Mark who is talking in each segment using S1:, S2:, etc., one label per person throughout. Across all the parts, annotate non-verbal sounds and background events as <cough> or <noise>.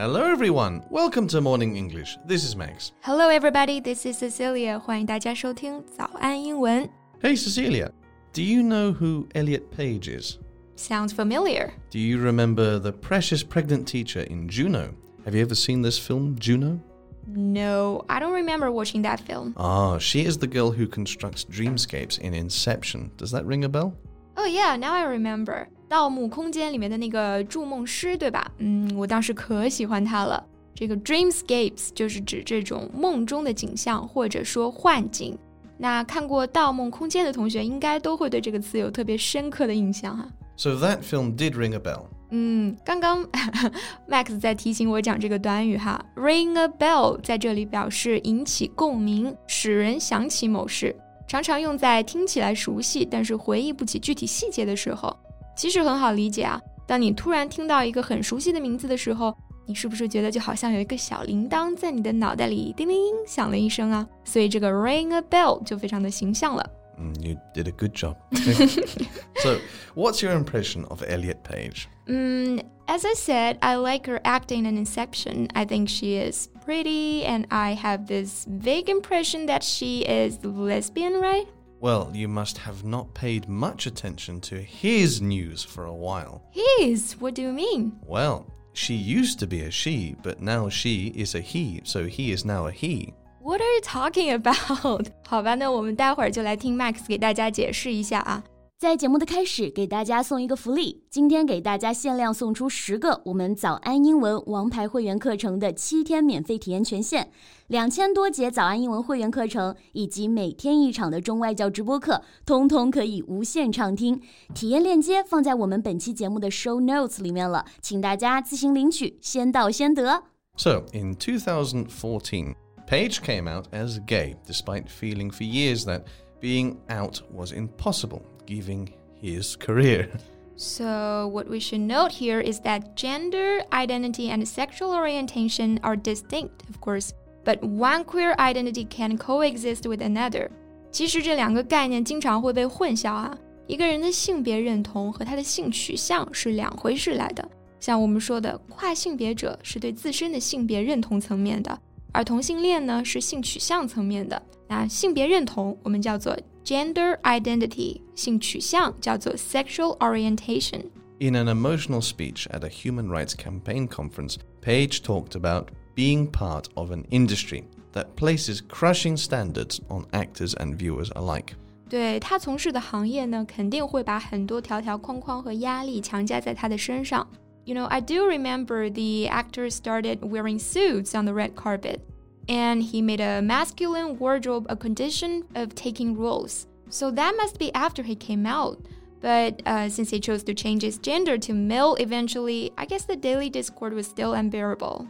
S1: Hello, everyone. Welcome to Morning English. This is Max.
S2: Hello, everybody. This is Cecilia. 欢迎大家收听早安英文。
S1: Hey, Cecilia. Do you know who Elliot Page is?
S2: Sounds familiar.
S1: Do you remember the precious pregnant teacher in Juno? Have you ever seen this film, Juno?
S2: No, I don't remember watching that film.
S1: Ah, she is the girl who constructs dreamscapes in Inception. Does that ring a bell?
S2: Oh yeah, now I remember. 盗墓空间里面的那个筑梦师，对吧？嗯，我当时可喜欢他了。这个 dreamscapes 就是指这种梦中的景象，或者说幻境。那看过《盗梦空间》的同学，应该都会对这个词有特别深刻的印象哈。
S1: So that film did ring a bell.
S2: 嗯，刚刚 <laughs> Max 在提醒我讲这个短语哈，ring a bell 在这里表示引起共鸣，使人想起某事，常常用在听起来熟悉，但是回忆不起具体细节的时候。其实很好理解啊，当你突然听到一个很熟悉的名字的时候，你是不是觉得就好像有一个小铃铛在你的脑袋里叮铃响了一声啊？所以这个 ring a bell 就非常的形象了。
S1: Mm, you did a good job. <laughs> so, what's your impression of Elliot Page?
S2: Mm, as I said, I like her acting in Inception. I think she is pretty, and I have this vague impression that she is lesbian, right?
S1: Well, you must have not paid much attention to his news for a while.
S2: His? What do you mean?
S1: Well, she used to be a she, but now she is a he, so he is now a he.
S2: What are you talking <laughs> about? 好吧，那我们待会儿就来听 Max 给大家解释一下啊。
S3: 在节目的开始，给大家送一个福利，今天给大家限量送出十个我们早安英文王牌会员课程的七天免费体验权限，两千多节早安英文会员课程以及每天一场的中外教直播课，通通可以无限畅听。体验链接放在我们本期节目的 show notes 里面了，请大家自行领取，先到先得。
S1: So, in 2014, Page came out as gay, despite feeling for years that being out was impossible, given his career.
S2: So, what we should note here is that gender, identity, and sexual orientation are distinct, of course, but one queer identity can coexist with another. 其实这两个概念经常会被混淆啊。一个人的性别认同和他的性取向是两回事来的。像我们说的，跨性别者是对自身的性别认同层面的，而同性恋呢是性取向层面的。那性别认同我们叫做 gender identity，性取向叫做 sexual orientation。
S1: In an emotional speech at a human rights campaign conference, Page talked about being part of an industry that places crushing standards on actors and viewers alike.
S2: 对他从事的行业呢，肯定会把很多条条框框和压力强加在他的身上。You know, I do remember the actor started wearing suits on the red carpet, and he made a masculine wardrobe a condition of taking roles. So that must be after he came out. But uh, since he chose to change his gender to male eventually, I guess the daily discord was still unbearable.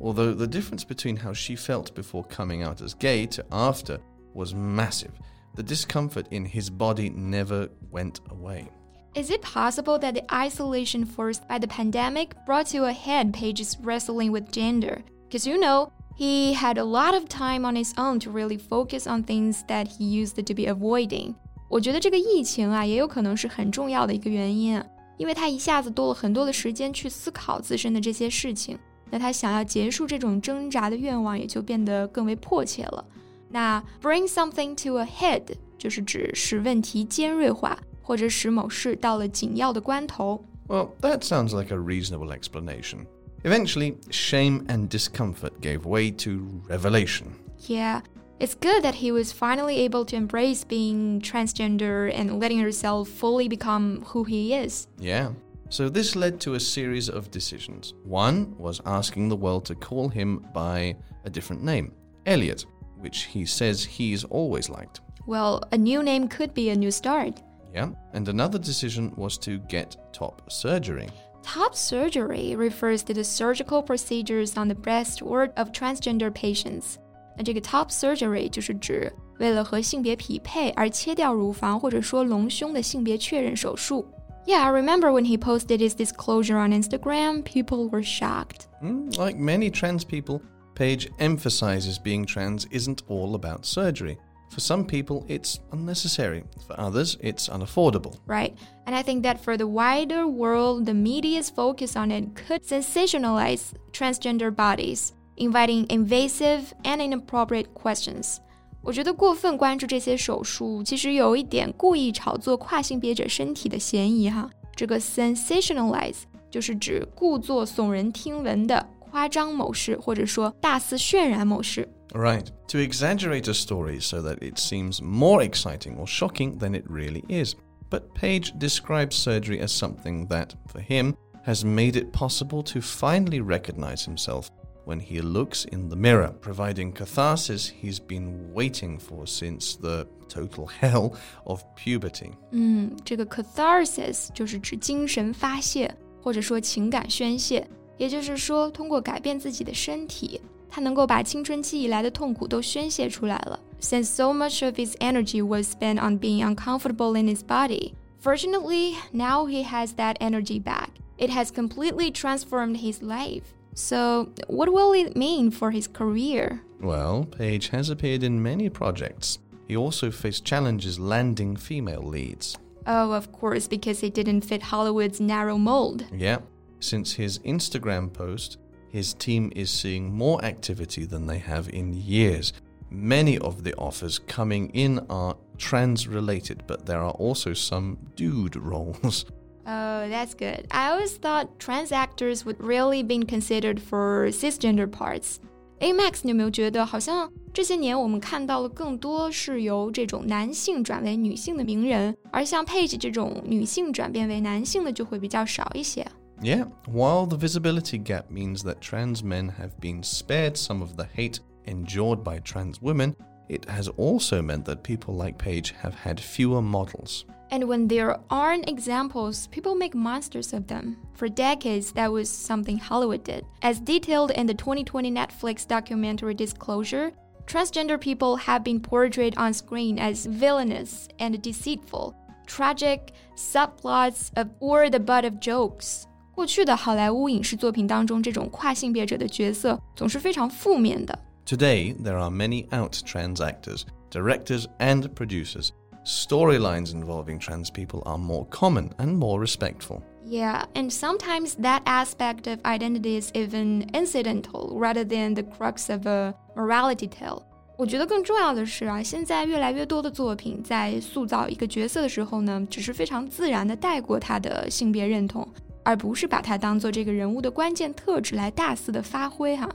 S1: Although the difference between how she felt before coming out as gay to after was massive, the discomfort in his body never went away.
S2: Is it possible that the isolation forced by the pandemic brought to a head Page's wrestling with gender? Because you know, he had a lot of time on his own to really focus on things that he used to be avoiding. 我觉得这个疫情啊，也有可能是很重要的一个原因啊，因为他一下子多了很多的时间去思考自身的这些事情，那他想要结束这种挣扎的愿望也就变得更为迫切了。那 bring something to a head 就是指使问题尖锐化。或者使某事到了紧要的关头。
S1: Well, that sounds like a reasonable explanation. Eventually, shame and discomfort gave way to revelation.
S2: Yeah, it's good that he was finally able to embrace being transgender and letting himself fully become who he is.
S1: Yeah. So this led to a series of decisions. One was asking the world to call him by a different name, Elliot, which he says he's always liked.
S2: Well, a new name could be a new start.
S1: Yeah. And another decision was to get top surgery.
S2: Top surgery refers to the surgical procedures on the breast or of transgender patients. 那这个 top surgery 就是指为了和性别匹配而切掉乳房或者说隆胸的性别确认手术。Yeah, I remember when he posted his disclosure on Instagram, people were shocked.
S1: Mm, Like many trans people, Paige emphasizes being trans isn't all about surgery. For some people, it's unnecessary. For others, it's unaffordable.
S2: Right. And I think that for the wider world, the media's focus on it could sensationalize transgender bodies, inviting invasive and inappropriate questions. 我觉得过分关注这些手术，其实有一点故意炒作跨性别者身体的嫌疑哈。这个 sensationalize 就是指故作耸人听闻的夸张某事，或者说大肆渲染某事。
S1: Right. To exaggerate a story so that it seems more exciting or shocking than it really is. But Page describes surgery as something that, for him, has made it possible to finally recognize himself when he looks in the mirror, providing catharsis he's been waiting for since the total <laughs> hell of puberty.
S2: 嗯，这个 catharsis 就是指精神发泄或者说情感宣泄，也就是说通过改变自己的身体， 他能够把青春期以来的痛苦都宣泄出来了。Since so much of his energy was spent on being uncomfortable in his body, fortunately, now he has that energy back. It has completely transformed his life. So, what will it mean for his career?
S1: Well, Page has appeared in many projects. He also faced challenges landing female leads.
S2: Oh, of course, because he didn't fit Hollywood's narrow mold.
S1: Yeah. Since his Instagram post, his team is seeing more activity than they have in years. Many of the offers coming in are trans related, but there are also some dude roles. <laughs>
S2: Oh, that's good. I always thought trans actors would really be considered for cisgender parts. A Max，你有没有觉得好像这些年我们看到了更多是由这种男性转为女性的名人，而像 Page 这种女性转变为男性的就会比较少一些。
S1: Yeah, while the visibility gap means that trans men have been spared some of the hate endured by trans women, it has also meant that people like Page have had fewer models.
S2: And when there aren't examples, people make monsters of them. For decades, that was something Hollywood did. As detailed in the 2020 Netflix documentary Disclosure, transgender people have been portrayed on screen as villainous and deceitful, tragic subplots of or the butt of jokes. 过去的好莱坞影视作品当中，这种跨性别者的角色总是非常负面的。
S1: Today, there are many out trans actors, directors, and producers storylines involving trans people are more common and more respectful.
S2: Yeah, and sometimes that aspect of identity is even incidental rather than the crux of a morality tale. 我觉得更重要的是啊，现在越来越多的作品在塑造一个角色的时候呢，只是非常自然的带过他的性别认同， 而不是把它当做这个人物的关键特质来大肆的发挥哈。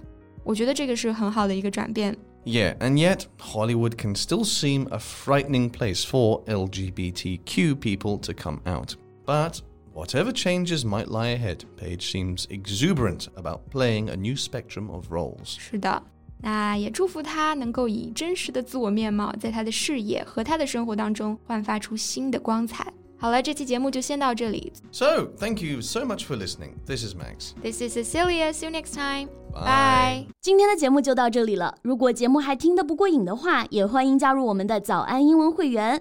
S2: 我觉得这个是很好的一个转变。
S1: yeah, and yet Hollywood can still seem a frightening place for LGBTQ people to come out. But whatever changes might lie ahead, Page seems exuberant about playing a new spectrum of roles.
S2: 是的，那也祝福他能够以真实的自我面貌，在他的事业和他的生活当中焕发出新的光彩。 好了，这期节目就先到这里。
S1: So, thank you so much for listening. This is Max.
S2: This is Cecilia. See you next time.
S1: Bye.
S3: 今天的节目就到这里了。如果节目还听得不过瘾的话，也欢迎加入我们的早安英文会员。